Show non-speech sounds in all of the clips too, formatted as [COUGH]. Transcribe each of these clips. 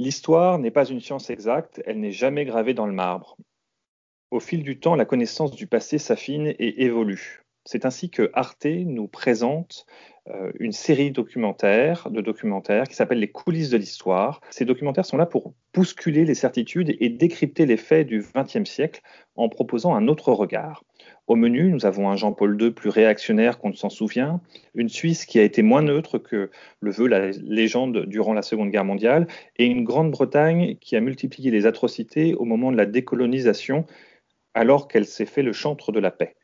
L'histoire n'est pas une science exacte, elle n'est jamais gravée dans le marbre. Au fil du temps, la connaissance du passé s'affine et évolue. C'est ainsi que Arte nous présente euh, une série documentaire, de documentaires qui s'appelle Les coulisses de l'histoire. Ces documentaires sont là pour bousculer les certitudes et décrypter les faits du XXe siècle en proposant un autre regard. Au menu, nous avons un Jean-Paul II plus réactionnaire qu'on ne s'en souvient, une Suisse qui a été moins neutre que le veut la légende durant la Seconde Guerre mondiale, et une Grande-Bretagne qui a multiplié les atrocités au moment de la décolonisation alors qu'elle s'est fait le chantre de la paix.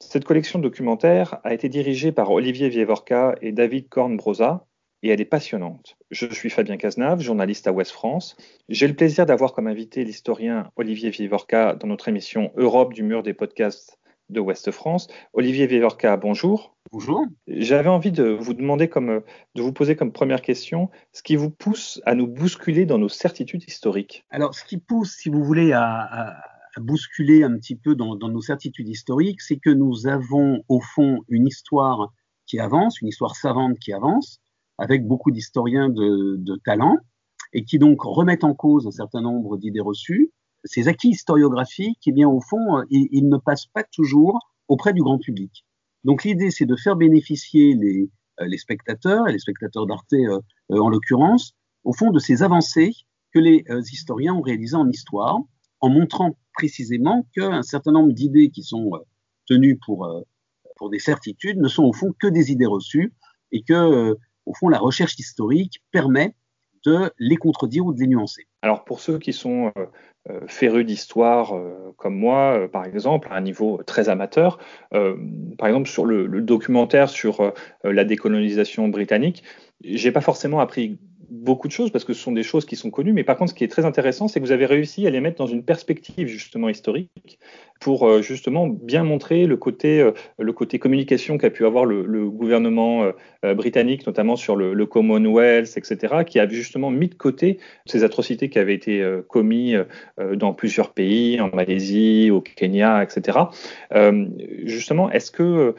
Cette collection documentaire a été dirigée par Olivier Vievorka et David Kornbrosa et elle est passionnante. Je suis Fabien Cazenave, journaliste à Ouest France. J'ai le plaisir d'avoir comme invité l'historien Olivier Vievorka dans notre émission Europe du mur des podcasts de Ouest France. Olivier Vievorka, bonjour. Bonjour. J'avais envie de vous demander comme, de vous poser comme première question ce qui vous pousse à nous bousculer dans nos certitudes historiques? Alors, ce qui pousse, si vous voulez, à bousculer un petit peu dans, nos certitudes historiques, c'est que nous avons au fond une histoire qui avance, une histoire savante qui avance, avec beaucoup d'historiens de, talent, et qui donc remettent en cause un certain nombre d'idées reçues. Ces acquis historiographiques, eh bien au fond, ils, ne passent pas toujours auprès du grand public. Donc l'idée, c'est de faire bénéficier les, euh, spectateurs, et les spectateurs d'Arte euh, euh, en l'occurrence, au fond de ces avancées que les historiens ont réalisées en histoire, en montrant précisément qu'un certain nombre d'idées qui sont euh, tenues pour, euh, pour des certitudes ne sont au fond que des idées reçues et que, euh, au fond, la recherche historique permet de les contredire ou de les nuancer. Alors pour ceux qui sont férus d'histoire comme moi, par exemple, à un niveau très amateur, par exemple sur le, le documentaire sur la décolonisation britannique, j'ai pas forcément appris beaucoup de choses parce que ce sont des choses qui sont connues. Mais par contre, ce qui est très intéressant, c'est que vous avez réussi à les mettre dans une perspective justement historique pour euh, justement bien montrer le côté, euh, le côté communication qu'a pu avoir le, gouvernement euh, britannique, notamment sur le, Commonwealth, etc., qui a justement mis de côté ces atrocités qui avaient été commises dans plusieurs pays, en Malaisie, au Kenya, etc. justement, est-ce que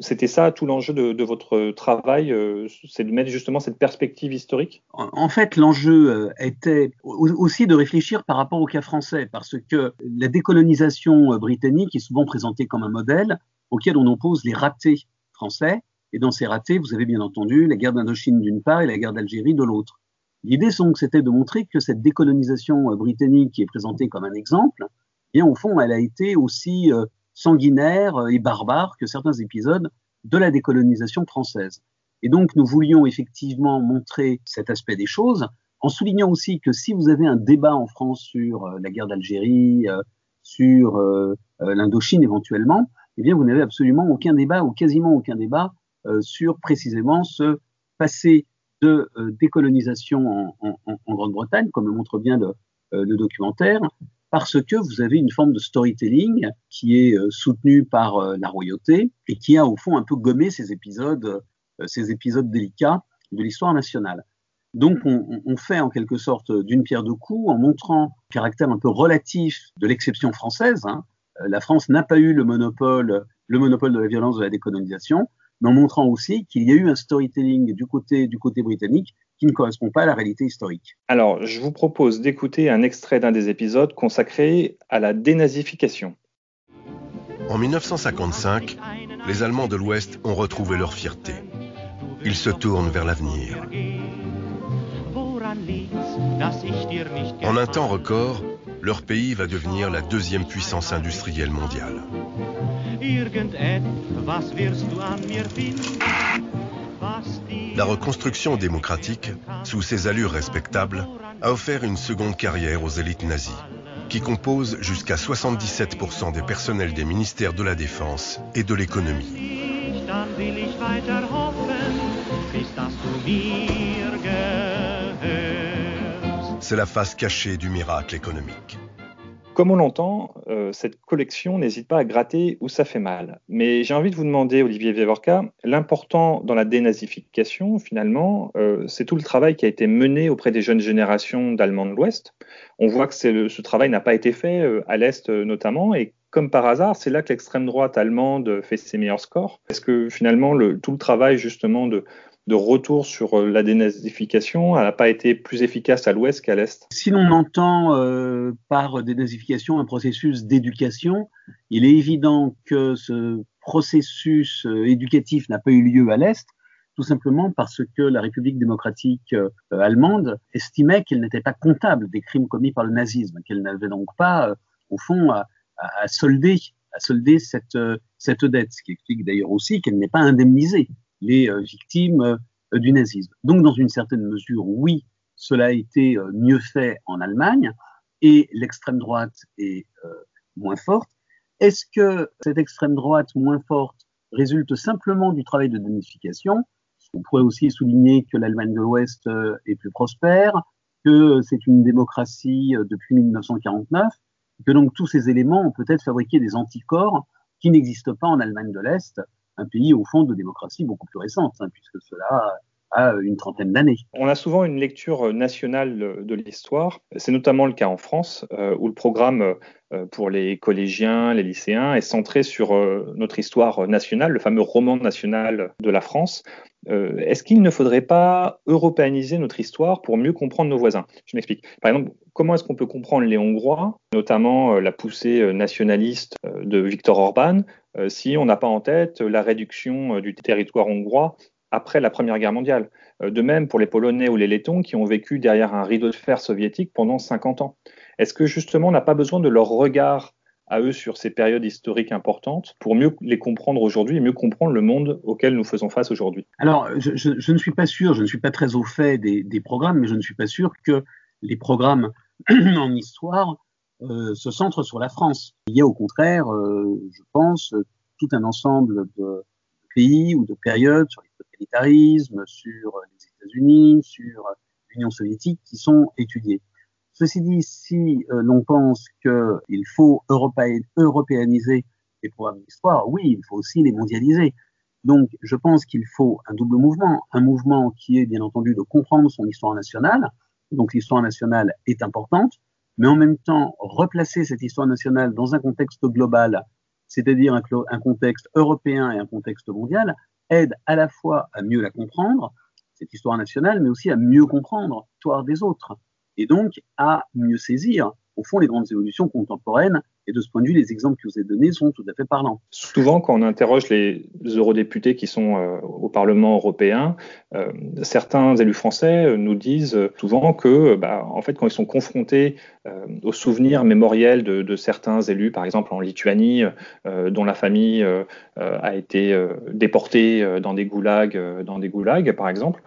c'était ça tout l'enjeu de, votre travail, c'est de mettre justement cette perspective historique? En fait, l'enjeu était aussi de réfléchir par rapport au cas français, parce que la décolonisation euh, britannique est souvent présentée comme un modèle auquel on oppose les ratés français. Et dans ces ratés, vous avez bien entendu la guerre d'Indochine d'une part et la guerre d'Algérie de l'autre. L'idée, donc, c'était de montrer que cette décolonisation euh, britannique qui est présentée comme un exemple, eh bien, au fond, elle a été aussi euh, sanguinaire et barbare que certains épisodes de la décolonisation française. Et donc, nous voulions effectivement montrer cet aspect des choses, en soulignant aussi que si vous avez un débat en France sur la guerre d'Algérie, sur euh, euh, l'Indochine éventuellement, eh bien, vous n'avez absolument aucun débat ou quasiment aucun débat euh, sur précisément ce passé de décolonisation en, Grande-Bretagne, comme le montre bien le, documentaire, parce que vous avez une forme de storytelling qui est soutenue par la royauté et qui a au fond un peu gommé ces épisodes, ces épisodes délicats de l'histoire nationale. Donc on, fait en quelque sorte d'une pierre deux coups en montrant le caractère un peu relatif de l'exception française. Hein. Euh, la France n'a pas eu le monopole, le monopole de la violence de la décolonisation, mais en montrant aussi qu'il y a eu un storytelling du côté, du côté britannique qui ne correspond pas à la réalité historique. Alors, je vous propose d'écouter un extrait d'un des épisodes consacré à la dénazification. En 1955, les Allemands de l'Ouest ont retrouvé leur fierté. Ils se tournent vers l'avenir. En un temps record, leur pays va devenir la deuxième puissance industrielle mondiale. La reconstruction démocratique, sous ses allures respectables, a offert une seconde carrière aux élites nazies, qui composent jusqu'à 77% des personnels des ministères de la Défense et de l'économie. C'est la face cachée du miracle économique. Comme on l'entend, euh, cette collection n'hésite pas à gratter où ça fait mal. Mais j'ai envie de vous demander, Olivier Vievorka, l'important dans la dénazification, finalement, euh, c'est tout le travail qui a été mené auprès des jeunes générations d'Allemands de l'Ouest. On voit que ce travail n'a pas été fait euh, à l'Est notamment, et comme par hasard, c'est là que l'extrême droite allemande fait ses meilleurs scores. Est-ce que finalement, le, tout le travail justement de, de retour sur euh, la dénazification. Elle n'a pas été plus efficace à l'ouest qu'à l'est. Si l'on entend euh, par dénazification un processus d'éducation, il est évident que ce processus euh, éducatif n'a pas eu lieu à l'est, tout simplement parce que la République démocratique allemande estimait qu'elle n'était pas comptable des crimes commis par le nazisme, qu'elle n'avait donc pas, au fond, à, solder cette, cette dette, ce qui explique d'ailleurs aussi qu'elle n'est pas indemnisée les euh, victimes euh, du nazisme. Donc, dans une certaine mesure, oui, cela a été euh, mieux fait en Allemagne et l'extrême droite est moins forte. Est-ce que cette extrême droite moins forte résulte simplement du travail de dénification On pourrait aussi souligner que l'Allemagne de l'Ouest est plus prospère, que c'est une démocratie depuis 1949, que donc tous ces éléments ont peut-être fabriqué des anticorps qui n'existent pas en Allemagne de l'Est, un pays au fond de démocratie beaucoup plus récente, hein, puisque cela a une trentaine d'années. On a souvent une lecture nationale de l'histoire. C'est notamment le cas en France, euh, où le programme euh, pour les collégiens, les lycéens est centré sur euh, notre histoire nationale, le fameux roman national de la France. Est-ce qu'il ne faudrait pas européaniser notre histoire pour mieux comprendre nos voisins? Je m'explique. Par exemple, comment est-ce qu'on peut comprendre les Hongrois, notamment la poussée nationaliste de Viktor Orban, euh, si on n'a pas en tête la réduction euh, du territoire hongrois après la Première Guerre mondiale? Euh, de même pour les Polonais ou les Lettons qui ont vécu derrière un rideau de fer soviétique pendant 50 ans. Est-ce que justement on n'a pas besoin de leur regard à eux sur ces périodes historiques importantes pour mieux les comprendre aujourd'hui et mieux comprendre le monde auquel nous faisons face aujourd'hui? Alors, je, ne suis pas sûr, je ne suis pas très au fait des, programmes, mais je ne suis pas sûr que les programmes [CLEARS THROAT] en histoire euh, se centre sur la France. Il y a au contraire, euh, je pense, tout un ensemble de pays ou de périodes sur les totalitarismes, sur les États-Unis, sur l'Union soviétique qui sont étudiés. Ceci dit, si euh, l'on pense qu'il faut européaniser les programmes d'histoire, oui, il faut aussi les mondialiser. Donc, je pense qu'il faut un double mouvement. Un mouvement qui est, bien entendu, de comprendre son histoire nationale. Donc, l'histoire nationale est importante mais en même temps replacer cette histoire nationale dans un contexte global, c'est-à-dire un, contexte européen et un contexte mondial, aide à la fois à mieux la comprendre, cette histoire nationale, mais aussi à mieux comprendre l'histoire des autres, et donc à mieux saisir, au fond, les grandes évolutions contemporaines et de ce point de vue, les exemples que vous avez donnés sont tout à fait parlants. Souvent, quand on interroge les eurodéputés qui sont euh, au Parlement européen, euh, certains élus français euh, nous disent souvent que, bah, en fait, quand ils sont confrontés aux souvenirs mémoriels de, certains élus, par exemple en Lituanie, dont la famille a été déportée dans des goulags, dans des goulags, par exemple,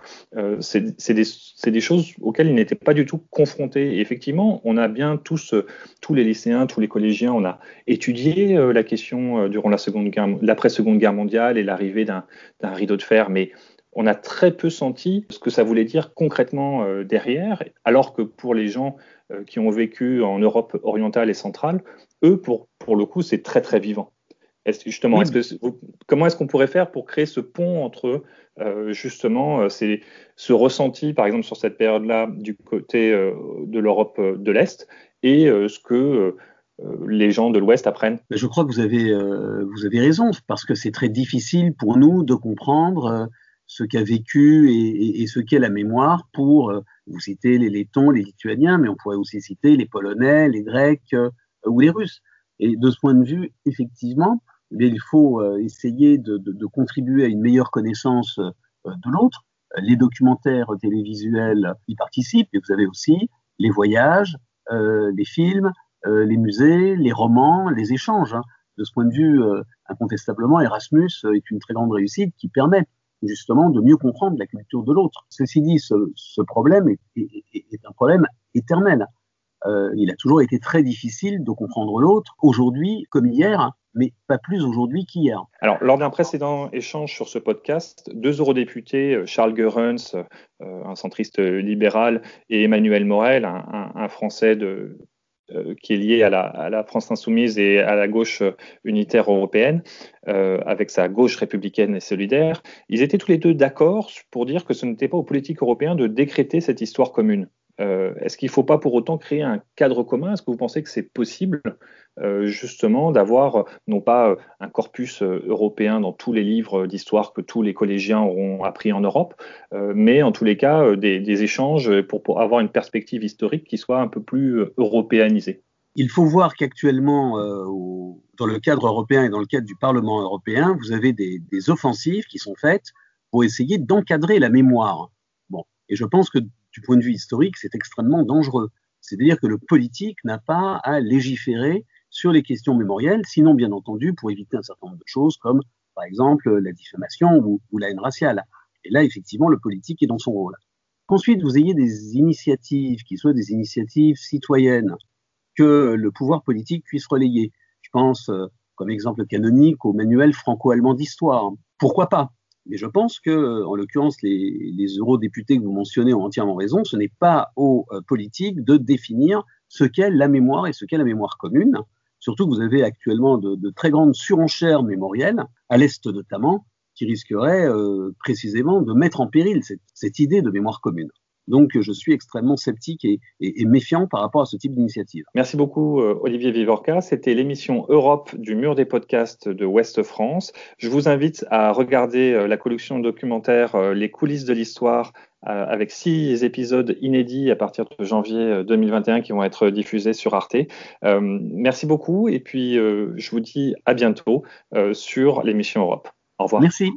c'est des, des, choses auxquelles ils n'étaient pas du tout confrontés. Et effectivement, on a bien tous, tous les lycéens, tous les collégiens on a étudié euh, la question euh, durant la seconde guerre, l'après-seconde guerre mondiale et l'arrivée d'un rideau de fer, mais on a très peu senti ce que ça voulait dire concrètement euh, derrière, alors que pour les gens qui ont vécu en Europe orientale et centrale, eux, pour, pour le coup, c'est très très vivant. Est justement, est que, comment est-ce qu'on pourrait faire pour créer ce pont entre justement ce ressenti, par exemple sur cette période-là, du côté de l'Europe de l'Est, et ce que les gens de l'Ouest apprennent Je crois que vous avez, euh, vous avez raison, parce que c'est très difficile pour nous de comprendre euh, ce qu'a vécu et, ce qu'est la mémoire pour, vous citer les Lettons, les Lituaniens, mais on pourrait aussi citer les Polonais, les Grecs ou les Russes. Et de ce point de vue, effectivement, eh il faut essayer de, de, contribuer à une meilleure connaissance de l'autre. Les documentaires télévisuels y participent, et vous avez aussi les voyages, les films, euh, les musées, les romans, les échanges. Hein. De ce point de vue, euh, incontestablement, Erasmus est une très grande réussite qui permet justement de mieux comprendre la culture de l'autre. Ceci dit, ce, problème est, un problème éternel. Euh, il a toujours été très difficile de comprendre l'autre, aujourd'hui comme hier, mais pas plus aujourd'hui qu'hier. Alors, lors d'un précédent échange sur ce podcast, deux eurodéputés, Charles Goerens, un centriste libéral, et Emmanuel Morel, un Français de, euh, qui est lié à la, France insoumise et à la gauche euh, unitaire européenne, euh, avec sa gauche républicaine et solidaire, ils étaient tous les deux d'accord pour dire que ce n'était pas aux politiques européens de décréter cette histoire commune. Est-ce qu'il ne faut pas pour autant créer un cadre commun? Est-ce que vous pensez que c'est possible justement d'avoir non pas un corpus européen dans tous les livres d'histoire que tous les collégiens auront appris en Europe, mais en tous les cas des, échanges pour, avoir une perspective historique qui soit un peu plus européanisée? Il faut voir qu'actuellement, dans le cadre européen et dans le cadre du Parlement européen, vous avez des, des offensives qui sont faites pour essayer d'encadrer la mémoire. Et je pense que du point de vue historique, c'est extrêmement dangereux. C'est-à-dire que le politique n'a pas à légiférer sur les questions mémorielles, sinon bien entendu pour éviter un certain nombre de choses comme par exemple la diffamation ou, la haine raciale. Et là, effectivement, le politique est dans son rôle. Qu'ensuite, vous ayez des initiatives qui soient des initiatives citoyennes que le pouvoir politique puisse relayer. Je pense, euh, comme exemple canonique, au manuel franco-allemand d'histoire. Pourquoi pas? Mais je pense que, en l'occurrence, les, eurodéputés que vous mentionnez ont entièrement raison. Ce n'est pas aux euh, politiques de définir ce qu'est la mémoire et ce qu'est la mémoire commune. Surtout que vous avez actuellement de, très grandes surenchères mémorielles, à l'Est notamment, qui risqueraient euh, précisément de mettre en péril cette idée de mémoire commune. Donc, je suis extrêmement sceptique et, méfiant par rapport à ce type d'initiative. Merci beaucoup, euh, Olivier Vivorca. C'était l'émission Europe du mur des podcasts de Ouest France. Je vous invite à regarder euh, la collection documentaire euh, Les coulisses de l'histoire avec six épisodes inédits à partir de janvier 2021 qui vont être diffusés sur Arte. merci beaucoup et puis je vous dis à bientôt sur l'émission Europe. Au revoir. Merci.